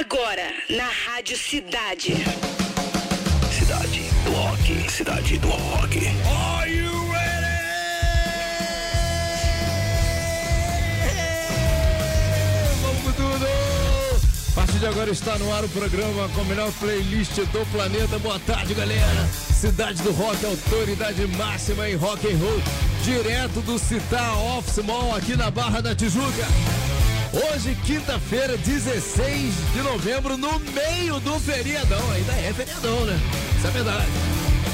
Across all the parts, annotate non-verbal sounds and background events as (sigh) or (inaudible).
Agora, na Rádio Cidade. Cidade do Rock. Cidade do Rock. Are you ready? Vamos com tudo! A partir de agora está no ar o programa com a melhor playlist do planeta. Boa tarde, galera. Cidade do Rock, autoridade máxima em rock and roll, direto do Citar Office Mall aqui na Barra da Tijuca. Hoje, quinta-feira, 16 de novembro, no meio do feriadão. Ainda é feriadão, né? Isso é verdade.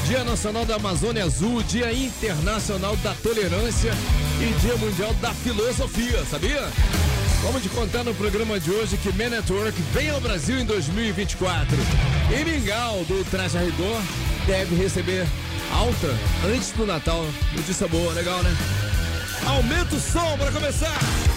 Dia Nacional da Amazônia Azul, Dia Internacional da Tolerância e Dia Mundial da Filosofia, sabia? Vamos te contar no programa de hoje que Man vem ao Brasil em 2024. E Mingau, do Traje a deve receber alta antes do Natal. Notícia boa, legal, né? Aumenta o som para começar!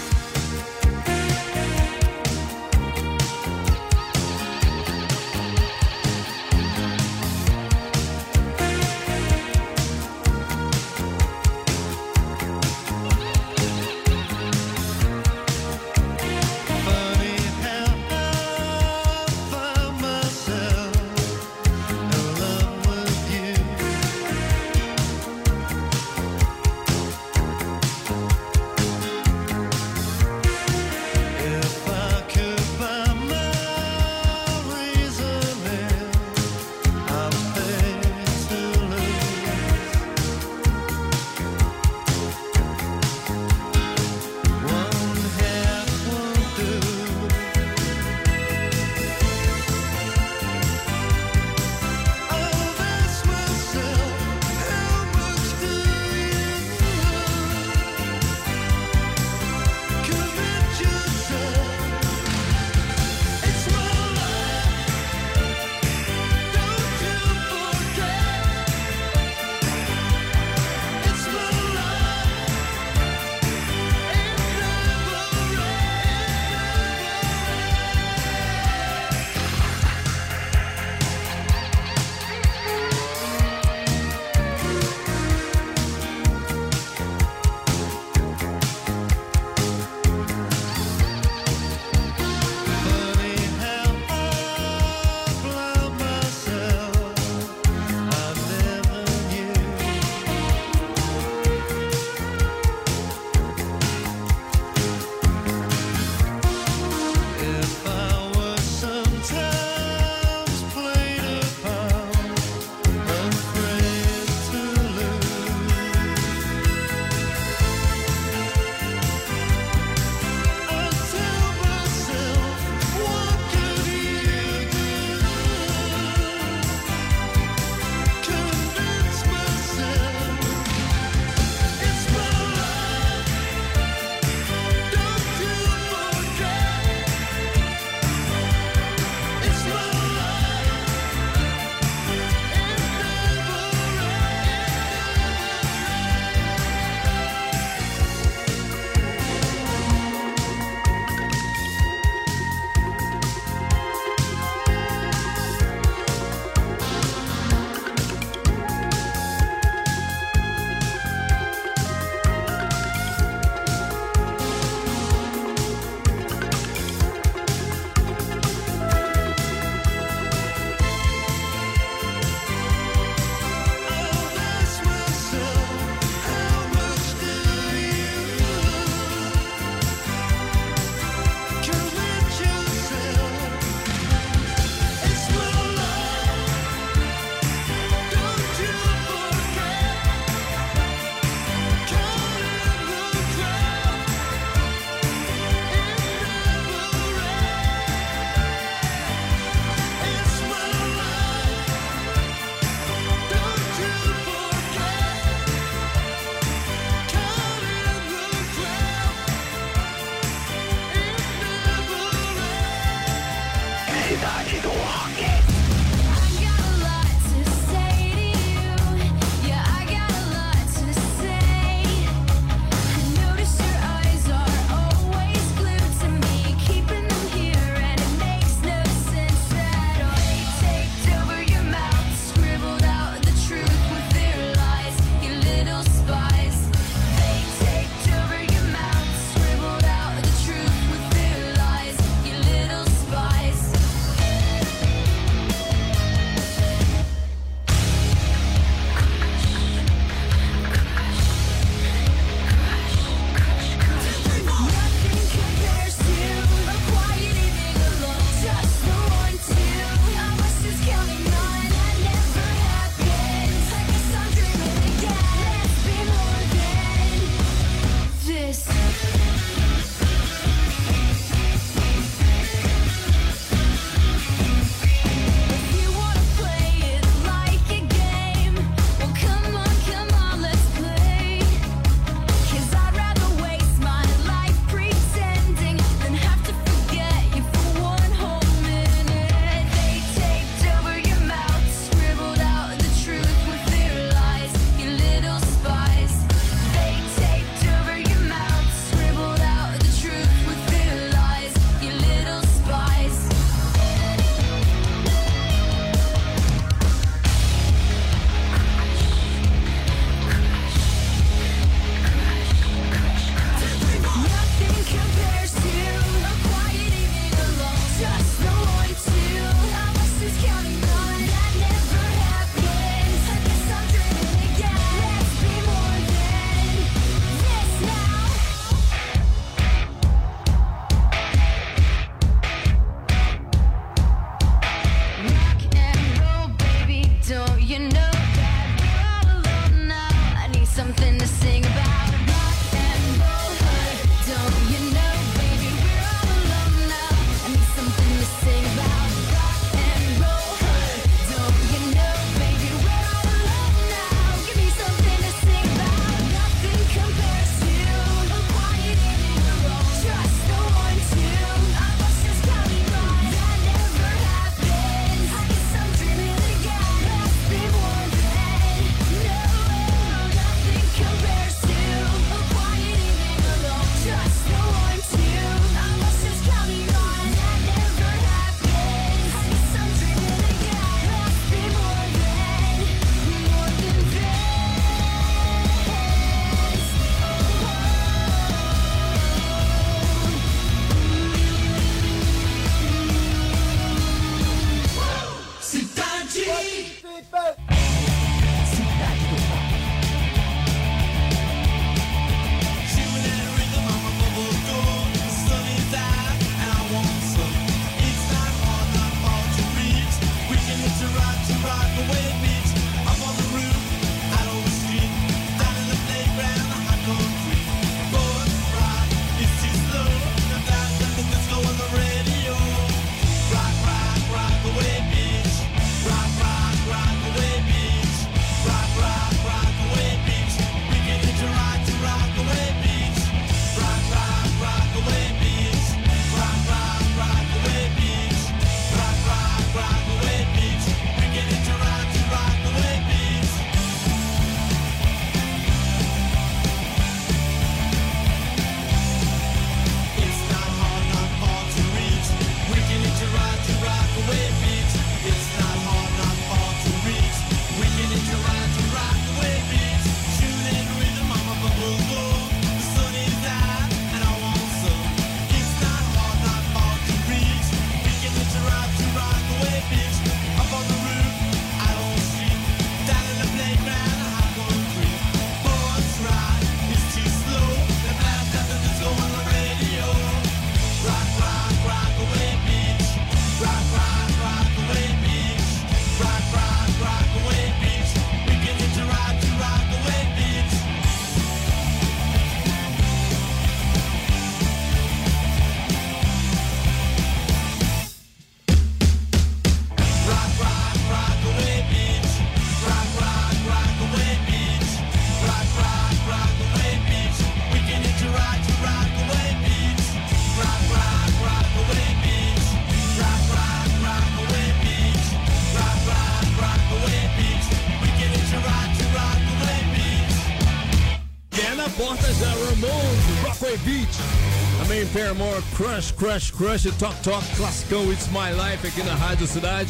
Crush, Crush, Crush, Talk Talk, classicão It's My Life aqui na Rádio Cidade.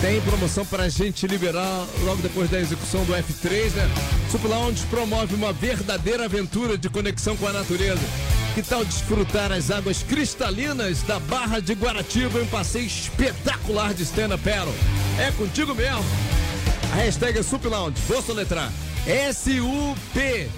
Tem promoção para a gente liberar logo depois da execução do F3, né? Super Lounge promove uma verdadeira aventura de conexão com a natureza. Que tal desfrutar as águas cristalinas da Barra de Guaratiba em um passeio espetacular de up paddle? É contigo mesmo. A hashtag é Super Lounge. Vou soletrar. S-U-P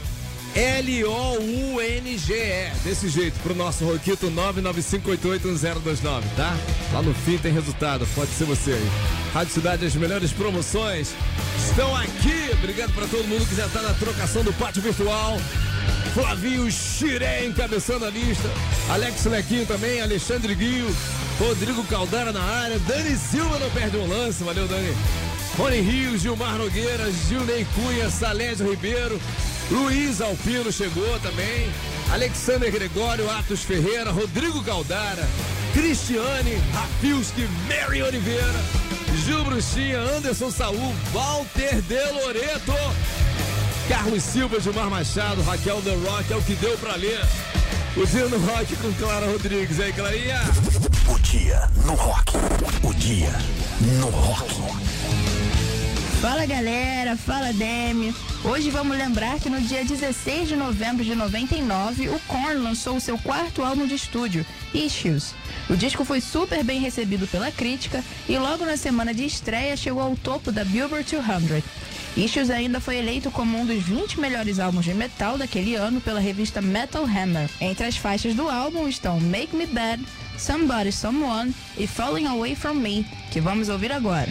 L-O-U-N-G-E. Desse jeito, pro nosso Roquito 995881029, tá? Lá no fim tem resultado, pode ser você aí. Rádio Cidade, as melhores promoções estão aqui. Obrigado pra todo mundo que já tá na trocação do pátio virtual. Flavinho Xiré encabeçando a lista. Alex Lequinho também, Alexandre Guio, Rodrigo Caldara na área, Dani Silva não perde um lance, valeu Dani. Rony Rios, Gilmar Nogueira, Gilney Cunha, Salésio Ribeiro, Luiz Alpino chegou também, Alexander Gregório, Atos Ferreira, Rodrigo Caldara, Cristiane, Rafilski, Mary Oliveira, Gil Bruxinha, Anderson Saul, Walter De Loreto, Carlos Silva, Gilmar Machado, Raquel The Rock, é o que deu pra ler. O dia no rock com Clara Rodrigues. Aí, Clarinha? O dia no rock. O dia no rock. Fala galera, fala Demi. Hoje vamos lembrar que no dia 16 de novembro de 99, o Korn lançou o seu quarto álbum de estúdio, Issues. O disco foi super bem recebido pela crítica e logo na semana de estreia chegou ao topo da Billboard 200. Issues ainda foi eleito como um dos 20 melhores álbuns de metal daquele ano pela revista Metal Hammer. Entre as faixas do álbum estão Make Me Bad, Somebody Someone e Falling Away From Me, que vamos ouvir agora.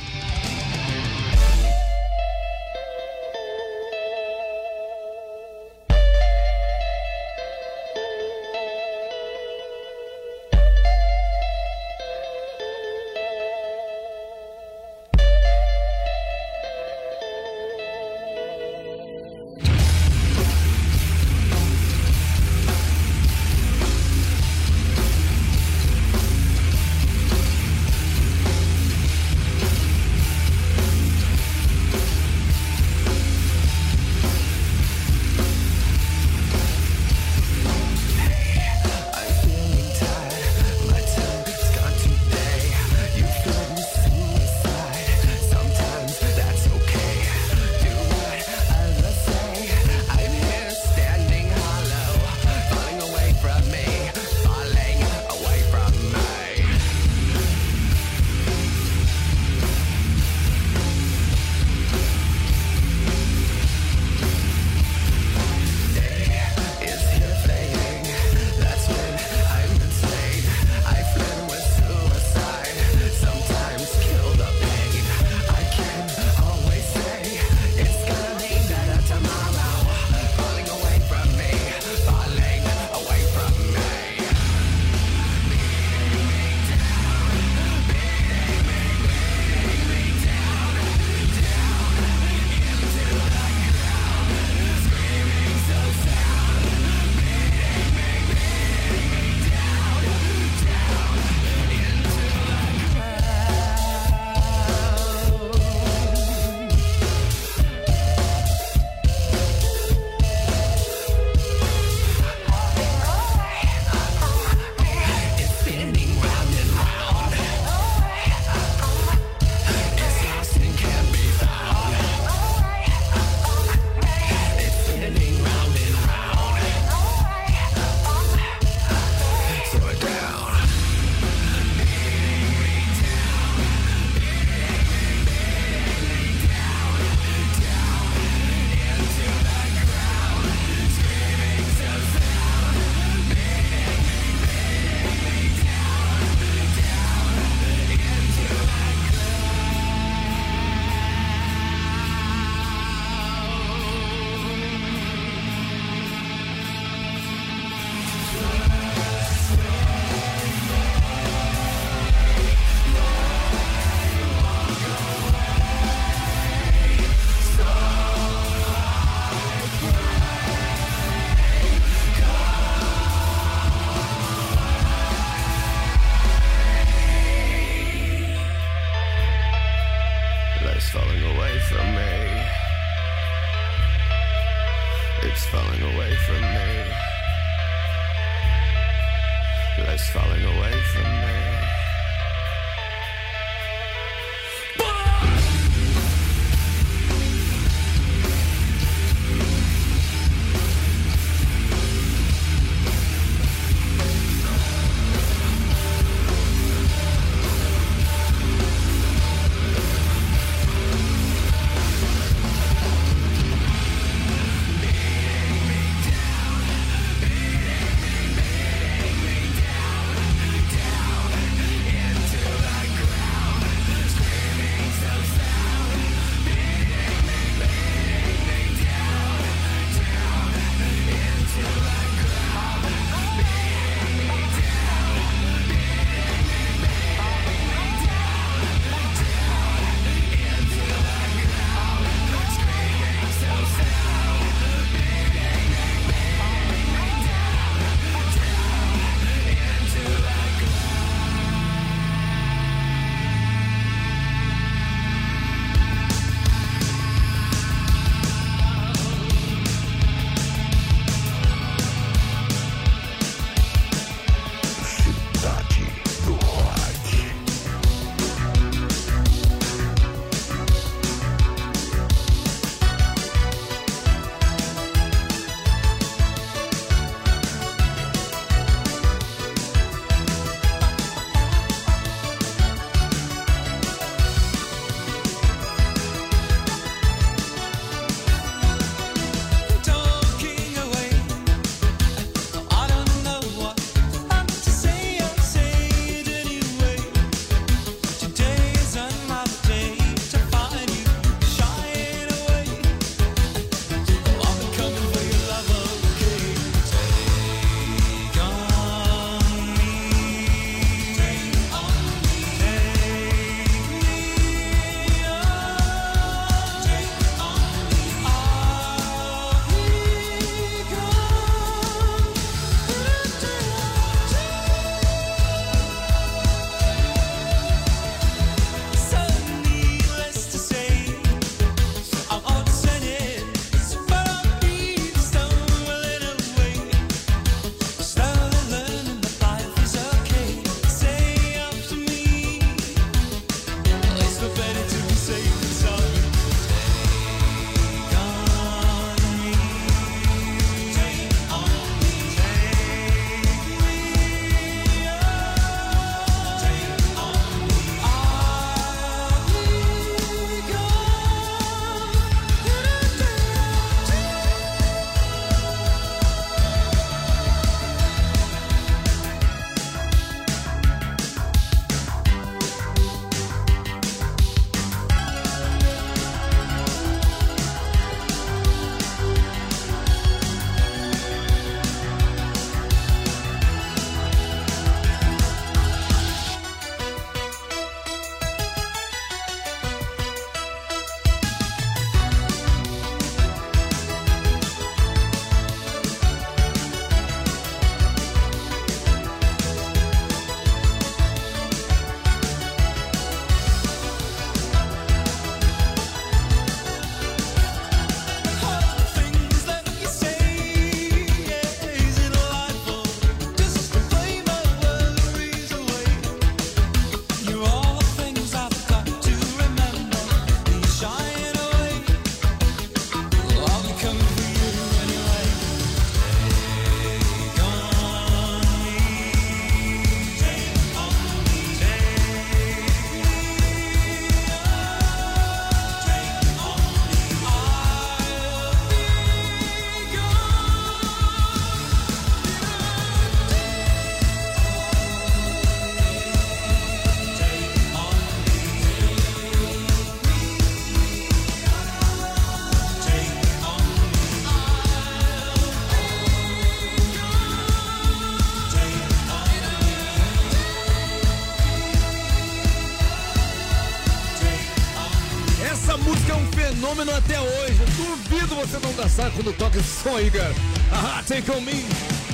Aí, cara. Ah, take on me.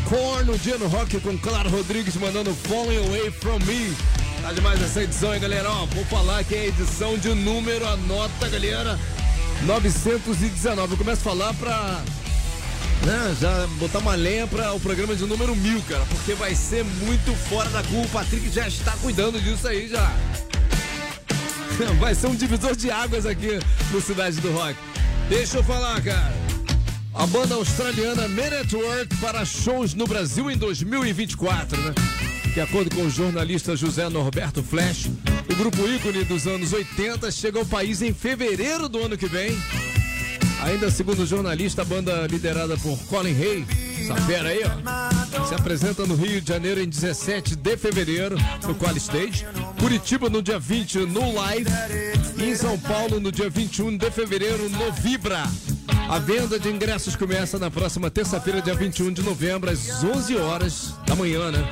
Korn no dia no rock com Claro Rodrigues mandando Falling Away From Me. Tá demais essa edição, hein, galera? Ó, vou falar que é a edição de número, anota, galera. 919. Eu começo a falar pra né, já botar uma lenha para o programa de número mil, cara, porque vai ser muito fora da curva. O Patrick já está cuidando disso aí já. (laughs) Vai ser um divisor de águas aqui no Cidade do Rock. Deixa eu falar, cara. A banda australiana Men at Work para shows no Brasil em 2024, né? De acordo com o jornalista José Norberto Flash, o grupo ícone dos anos 80 chega ao país em fevereiro do ano que vem Ainda segundo o jornalista, a banda liderada por Colin Hay, essa fera aí, ó, se apresenta no Rio de Janeiro em 17 de fevereiro, no Qual Stage, Curitiba no dia 20 no Live e em São Paulo no dia 21 de fevereiro no Vibra. A venda de ingressos começa na próxima terça-feira, dia 21 de novembro, às 11 horas da manhã, né?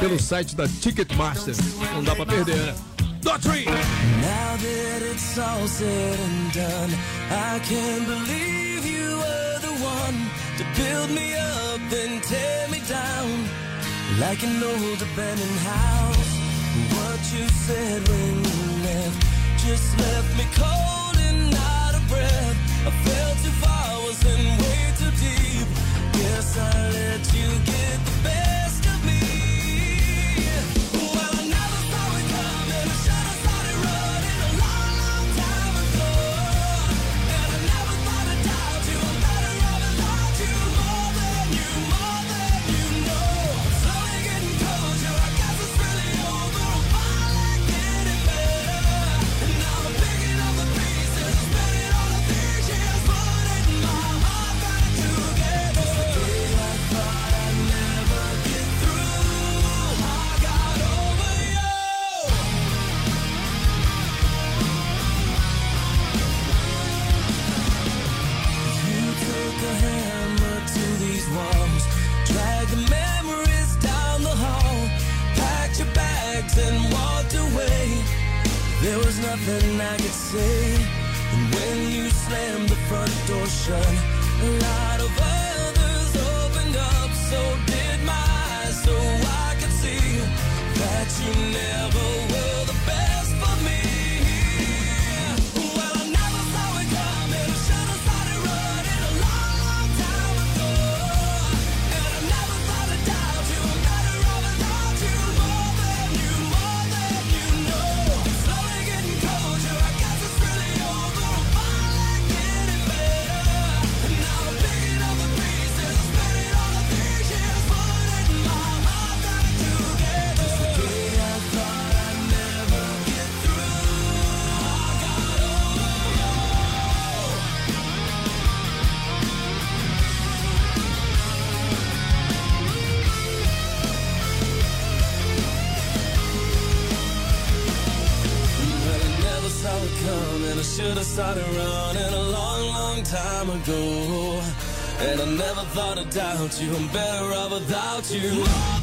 Pelo site da Ticketmaster. Não dá pra perder, né? Daughtry! Now that it's all said and done, I can't believe you were the one to build me up then tear me down like an old abandoned house. What you said when you left just left me cold and out of breath. I let you get the best. Nothing I could say. And when you slammed the front door shut, ago. And I never thought I'd doubt you. I'm better off without you,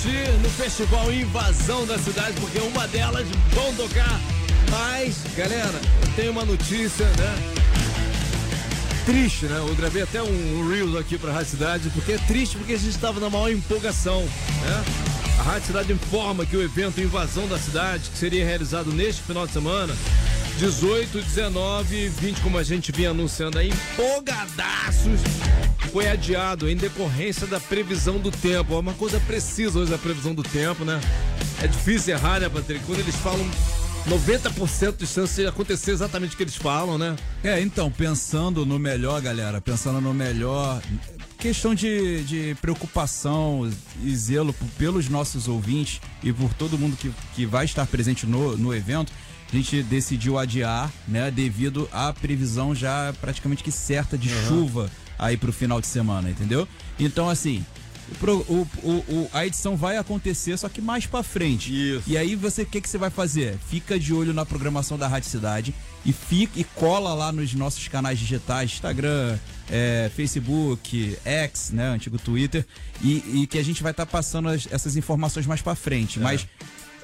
curtir no festival Invasão da Cidade, porque uma delas vão tocar. Mas, galera, eu tenho uma notícia, né? Triste, né? Eu gravei até um Reels aqui pra Rádio Cidade, porque é triste porque a gente estava na maior empolgação, né? A Rádio Cidade informa que o evento Invasão da Cidade, que seria realizado neste final de semana, 18, 19 e 20, como a gente vinha anunciando aí, empolgadaços, foi adiado em decorrência da previsão do tempo. É uma coisa precisa hoje a previsão do tempo, né? É difícil errar, né, Patrick? Quando eles falam 90% de chance de acontecer exatamente o que eles falam, né? É, então, pensando no melhor, galera, pensando no melhor, questão de, de preocupação e zelo pelos nossos ouvintes e por todo mundo que, que vai estar presente no, no evento, a gente decidiu adiar, né, devido à previsão já praticamente que certa de chuva aí pro final de semana, entendeu? Então, assim, o o- o- a edição vai acontecer, só que mais pra frente. Isso. E aí você, o que, que você vai fazer? Fica de olho na programação da Rádio Cidade e fica e cola lá nos nossos canais digitais, Instagram, é, Facebook, X, né, antigo Twitter, e, e que a gente vai estar passando as- essas informações mais pra frente. É. Mas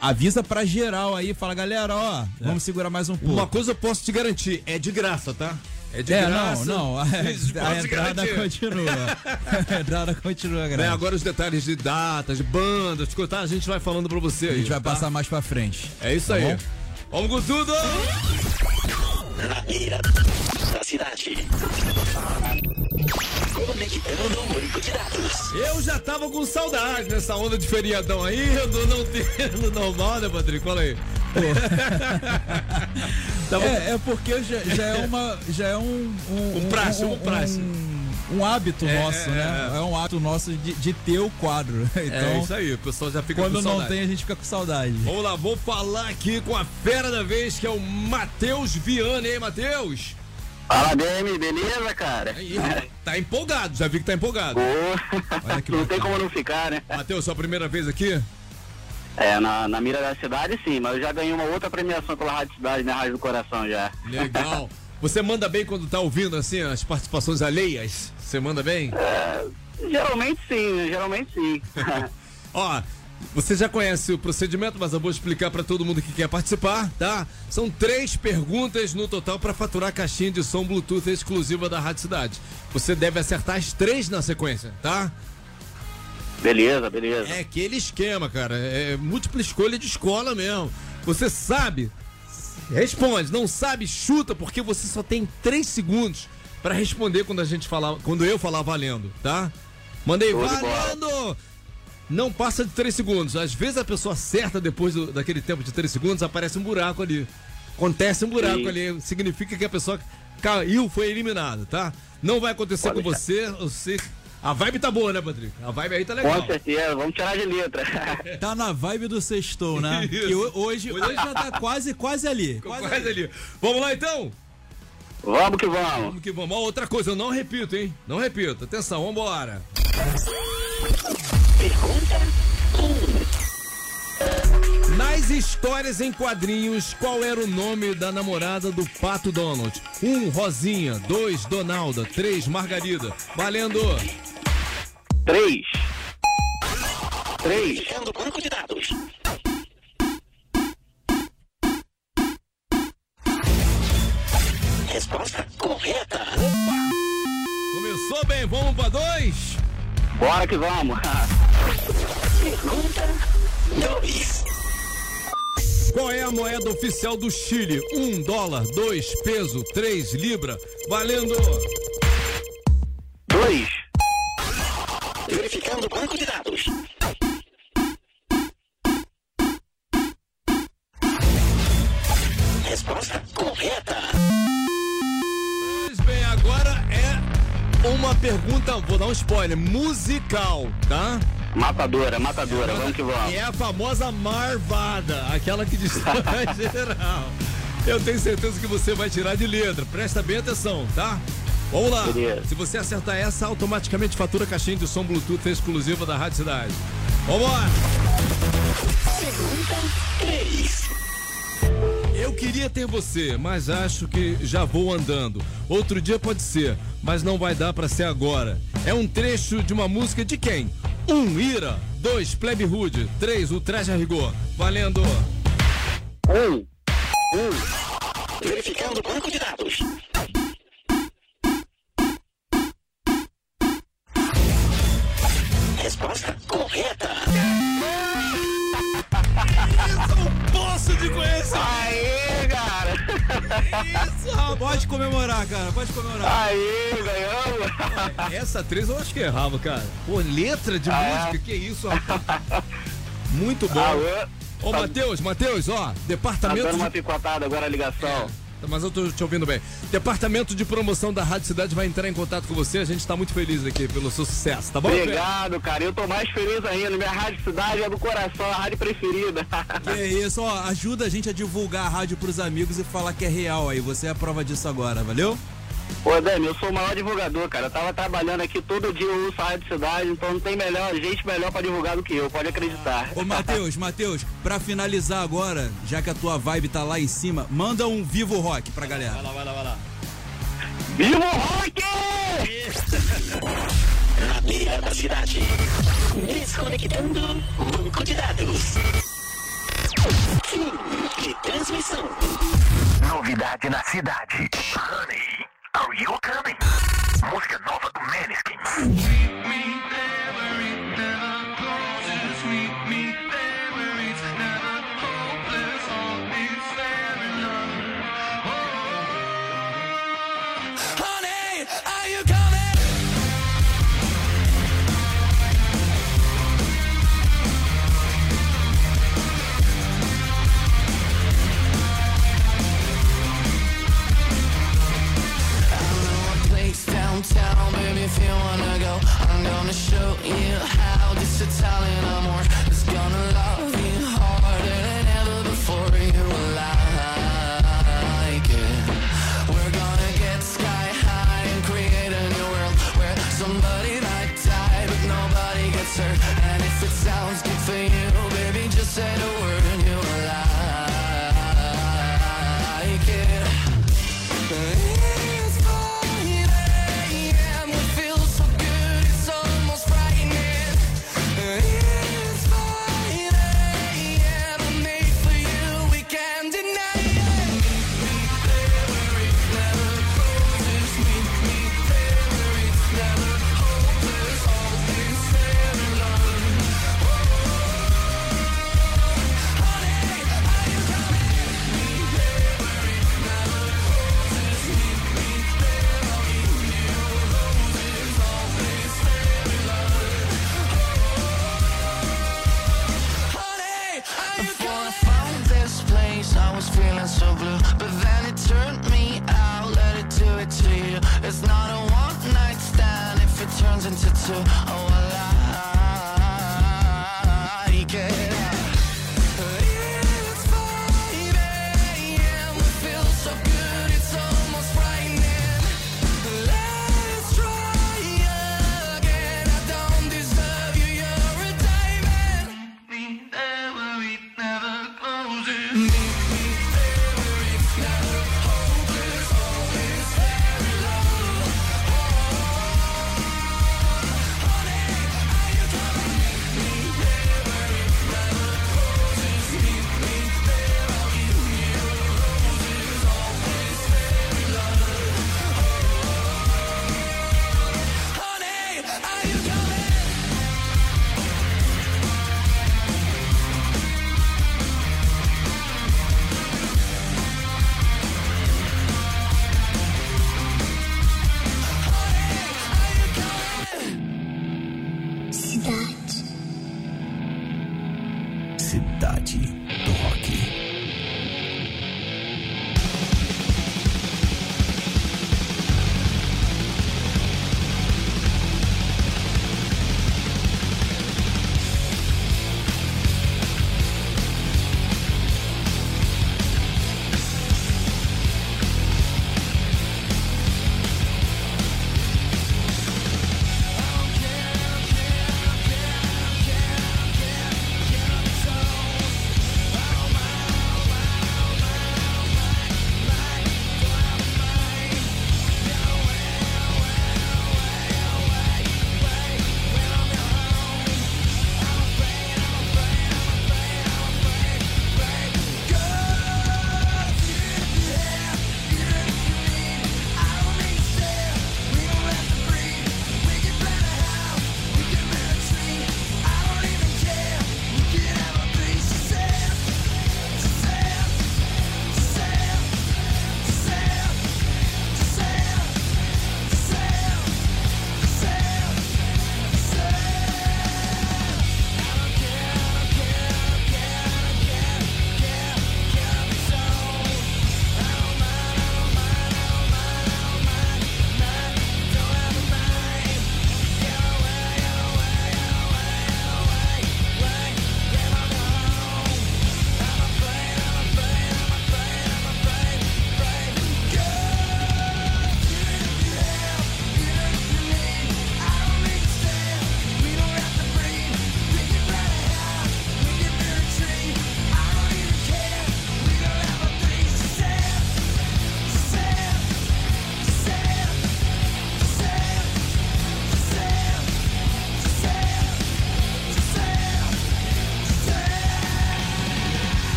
avisa pra geral aí, fala galera, ó, vamos segurar mais um pouco. Uma coisa eu posso te garantir, é de graça, tá? É de é, graça. não, não, a, (laughs) a entrada garantir. continua. (laughs) a entrada continua, Né, galera. agora os detalhes de datas, de bandas, de coisa, tá? a gente vai falando pra você aí. a gente vai tá? passar mais pra frente. É isso tá aí. bom? Vamos com tudo! Na mira da cidade. Conectando o banco de dados. Eu já tava com saudade nessa onda de feriadão aí, do não (laughs) tendo normal, né, Patrick? Fala aí. (laughs) É, é porque já, já é uma. Já é um. Um, Um praxe, um praxe. Um, um hábito É, nosso, é, né? É um hábito nosso de, de ter o quadro. (laughs) é Então, isso aí, o pessoal já fica quando com não saudade. tem, a gente fica com saudade. Vamos lá, vou falar aqui com a fera da vez, que é o Matheus Viana. Aí, Matheus? Fala, Demi, beleza, cara? Aí, tá empolgado, já vi que tá empolgado. Olha que (laughs) não tem como não ficar, né? Matheus, sua primeira vez aqui? É, na, na mira da cidade sim, mas eu já ganhei uma outra premiação pela Rádio Cidade, na Rádio do Coração já. Legal. Você manda bem quando tá ouvindo, assim, as participações alheias? Você manda bem? Geralmente sim, né? geralmente sim. (laughs) Ó, você já conhece o procedimento, mas eu vou explicar pra todo mundo que quer participar, tá? São três perguntas no total pra faturar a caixinha de som Bluetooth exclusiva da Rádio Cidade. Você deve acertar as três na sequência, tá? beleza, beleza. É aquele esquema, cara. É múltipla escolha de escola mesmo. Você sabe? Responde. Não sabe? Chuta, porque você só tem três segundos pra responder quando a gente falar, quando eu falar valendo, tá? Mandei Show de bola. Não passa de três segundos. Às vezes a pessoa acerta depois do- daquele tempo de três segundos, aparece um buraco ali. Acontece um buraco Sim. ali. Significa que a pessoa caiu, foi eliminada, tá? Não vai acontecer Pode com deixar. você. você. A vibe tá boa, né, Patrick? A vibe aí tá legal. Com certeza, vamos tirar de letra. (laughs) Tá na vibe do sextou, né? (laughs) Ho- hoje, hoje já tá quase, quase ali. (laughs) Quase ali. Vamos lá então? vamos que vamos. Vamos que vamos. Ó, outra coisa, eu não repito, hein? Não repito. Atenção, vambora. Pergunta Nas histórias em quadrinhos, qual era o nome da namorada do Pato Donald? Um, Rosinha. Dois, Donalda. Três, Margarida. Valendo. Três. Três. Conectando o banco de dados. Resposta correta. Começou bem, vamos pra dois? Bora que vamos. Pergunta 2. Qual é a moeda oficial do Chile? Um dólar, dois, peso, três, libra. Valendo. Dois. Verificando o banco de dados. Pergunta, vou dar um spoiler, musical, tá? Matadora, matadora, vamos que vamos. E é a famosa marvada, aquela que destrói (laughs) geral. Eu tenho certeza que você vai tirar de letra. Presta bem atenção, tá? Vamos lá. Beleza. Se você acertar essa, automaticamente fatura a caixinha de som Bluetooth exclusiva da Rádio Cidade. Vamos lá. Pergunta 3. Queria ter você, mas acho que já vou andando. Outro dia pode ser, mas não vai dar pra ser agora. É um trecho de uma música de quem? Um, ira. Dois, plebe rude. Três, o traje a rigor. Valendo. Um. Verificando o banco de dados. Isso, rapaz. Pode comemorar, cara. Pode comemorar. Aê, ganhamos! Essa atriz eu acho que errava, cara. Pô, letra de Ah, é? música, que isso, rapaz. Muito bom. Alô? Ô, Matheus, Matheus, ó, Tá departamento dando de... uma picotada agora a ligação. Mas eu tô te ouvindo bem. Departamento de promoção da Rádio Cidade vai entrar em contato com você. A gente tá muito feliz aqui pelo seu sucesso, tá bom? Obrigado, cara. Eu tô mais feliz ainda. Minha rádio cidade é do coração, a rádio preferida. Que isso, ó, ajuda a gente a divulgar a rádio pros amigos e falar que é real aí. Você é a prova disso agora, valeu? Ô, Dani, eu sou o maior divulgador, cara. Eu tava trabalhando aqui todo dia, eu uso a rádio cidade, então não tem melhor, gente melhor pra divulgar do que eu, pode acreditar. Ô, Matheus, (laughs) Matheus, pra finalizar agora, já que a tua vibe tá lá em cima, manda um Vivo Rock pra galera. Viva o rock! Na mira da cidade. Desconectando banco de dados. Fim de transmissão. Novidade na cidade. Honey, are you coming? Música nova do Maneskin. Show you how this Italian to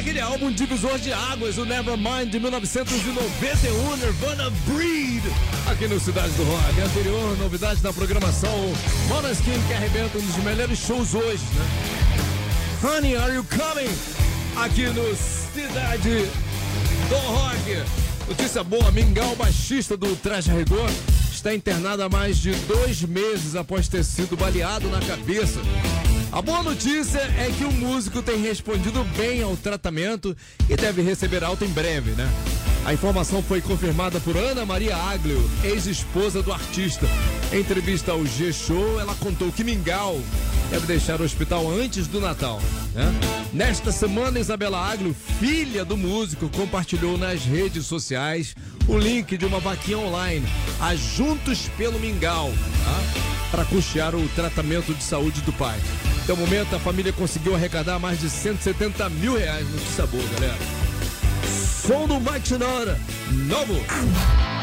Naquele álbum Divisor de Águas, o Nevermind de 1991, Nirvana Breed, aqui no Cidade do Rock. Anterior, novidade na programação, Monoskin que arrebenta um dos melhores shows hoje, né? Honey, are you coming? Aqui no Cidade do Rock. Notícia boa, Mingau, baixista do Traje Rigor, está internado há mais de dois meses após ter sido baleado na cabeça. A boa notícia é que o músico tem respondido bem ao tratamento e deve receber alta em breve, né? A informação foi confirmada por Ana Maria Aglio, ex-esposa do artista. Em entrevista ao G-Show, ela contou que Mingau deve deixar o hospital antes do Natal. Né? Nesta semana, Isabela Aglio, filha do músico, compartilhou nas redes sociais o link de uma vaquinha online, a Juntos pelo Mingau, tá? para custear o tratamento de saúde do pai. Até o momento, a família conseguiu arrecadar mais de 170 mil reais. Notícia boa, galera. Som do Mike Sonora, novo.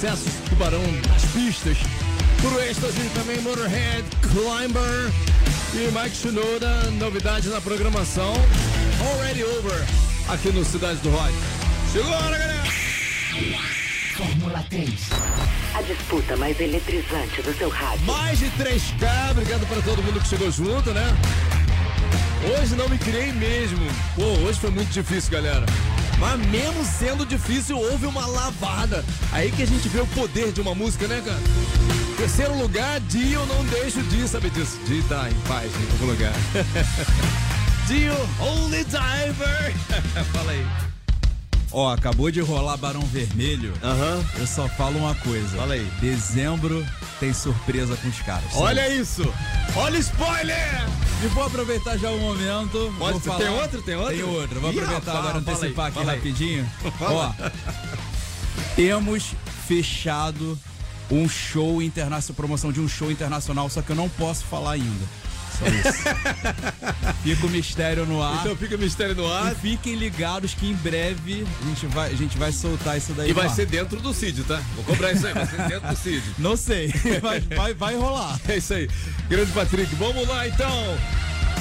Sucessos do Tubarão nas pistas. Por êxtase também Motorhead, Climber e Mike Shinoda, novidade na programação. Already Over, aqui no Cidade do Rock. Chegou a hora, galera! Fórmula 3. A disputa mais eletrizante do seu rádio. Mais de 3K, obrigado para todo mundo que chegou junto, né? Hoje não me criei mesmo. Pô, hoje foi muito difícil, galera. Mas mesmo sendo difícil, houve uma lavada. Aí que a gente vê o poder de uma música, né, cara? Terceiro lugar, Dio, não deixo de saber disso. Dio tá em paz em algum lugar. (laughs) Dio, Holy Diver. (laughs) Fala aí. Ó, acabou de rolar Barão Vermelho. Aham. Eu só falo uma coisa. Fala aí. Dezembro tem surpresa com os caras. Olha isso. Olha o spoiler. E vou aproveitar já o momento. Pode vou falar... Tem outro? Tem outro? Tem outro. Vou Ih, aproveitar rapaz, agora fala aí, antecipar aqui rapidinho. (laughs) Ó, temos fechado um show internacional, promoção de um show internacional, só que eu não posso falar ainda. Só isso. (laughs) Fica o mistério no ar. Então fica o mistério no ar. E fiquem ligados que em breve a gente vai, a gente vai soltar isso daí. E vai ser dentro do Cid, tá? Vou cobrar isso aí, vai ser dentro do Cid. (laughs) Não sei, (laughs) mas vai, vai rolar. É isso aí. Grande Patrick. Vamos lá então.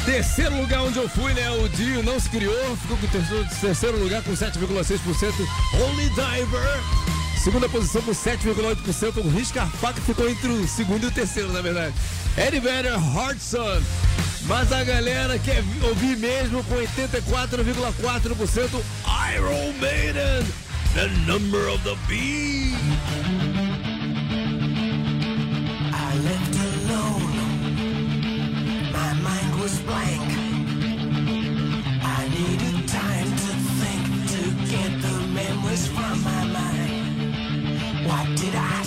Terceiro lugar onde eu fui, né? O Dio não se criou, ficou com o terceiro, terceiro lugar com 7,6%. Only Diver. Segunda posição com 7,8%. O Risca Faca ficou entre o segundo e o terceiro, na verdade. Eddie Vedder, Hardson. Mas a galera quer vi- ouvir mesmo com 84,4% Iron Maiden. The number of the beast. I left alone. My mind was blank. I needed time to think to get the memories from my mind. What did I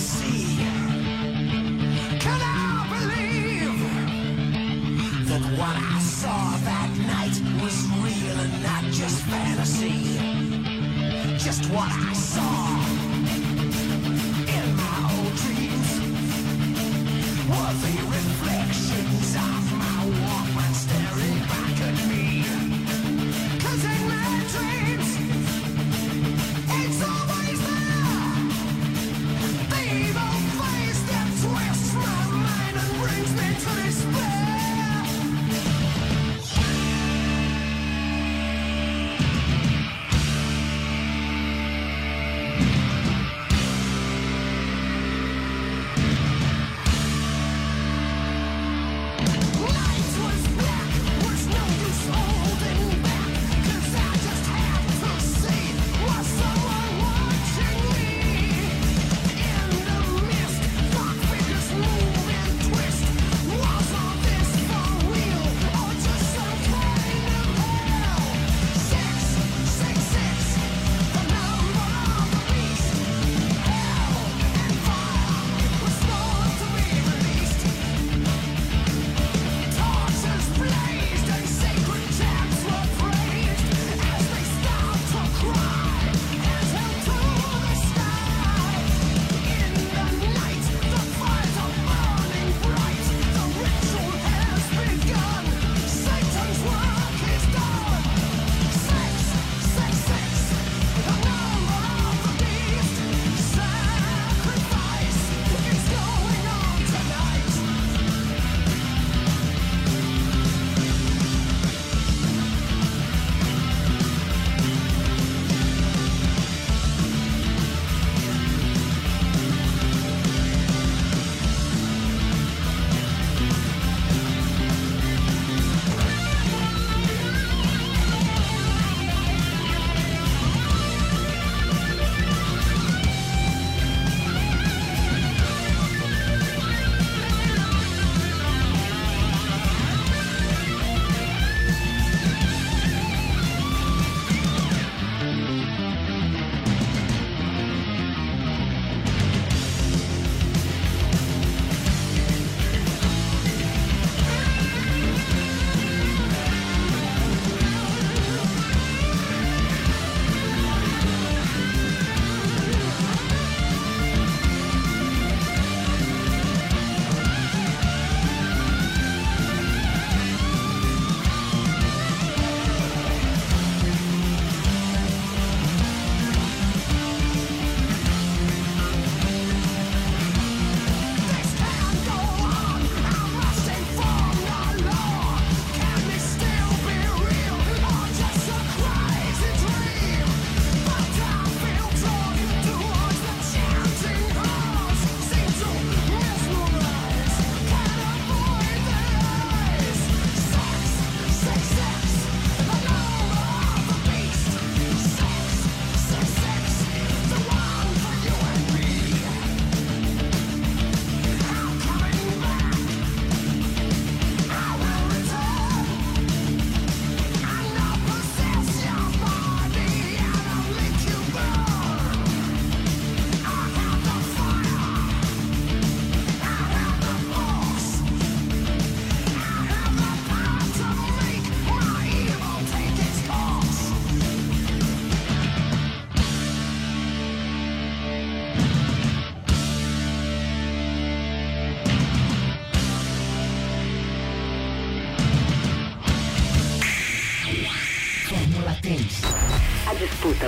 Just what I saw in my old dreams. Were the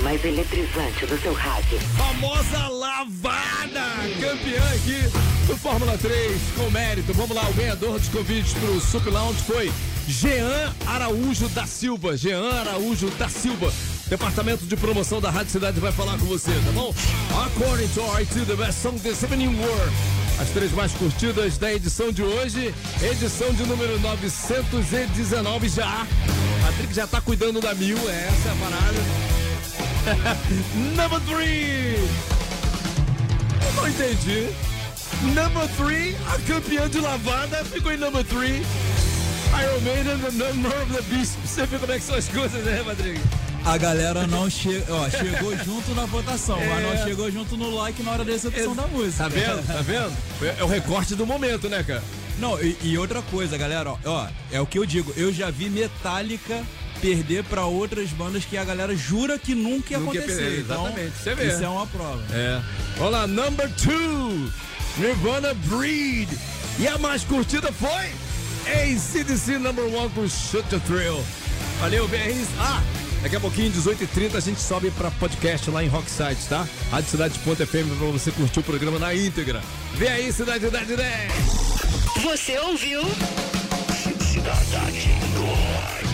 mais eletrizante do seu rádio. Famosa lavada! Campeã aqui do Fórmula 3, com mérito. Vamos lá, o ganhador dos convites pro Sup Lounge foi Jean Araújo da Silva. Jean Araújo da Silva. Departamento de promoção da Rádio Cidade vai falar com você, tá bom? According to RT, the best song this evening world. As três mais curtidas da edição de hoje, edição de número 919 já. Patrick já tá cuidando da mil, essa é a parada. (laughs) Number three! Eu não entendi. Number three, a campeã de lavada ficou em number three. Iron Maiden, the number of the beast. Você vê como é que são as coisas, né, Patrick? A galera não che... ó, chegou (laughs) junto na votação, mas não chegou junto no like na hora da execução da música. Tá vendo? Tá vendo? É, é o recorte do momento, né, cara? Não, e, e outra coisa, galera, ó, ó, é o que eu digo, eu já vi Metallica perder pra outras bandas que a galera jura que nunca ia Nunca ia acontecer. perder, então, exatamente, você vê. Isso é uma prova. É. Vamos lá, number two, Nirvana Breed. E a mais curtida foi ACDC number one com Shoot the Thrill. Valeu, BRs. Ah, daqui a pouquinho, 18h30, a gente sobe pra podcast lá em Rockside, tá? Rádio Cidade.fm pra você curtir o programa na íntegra. Vem aí, Cidade Cidade 10. Você ouviu? Cidade do Rock.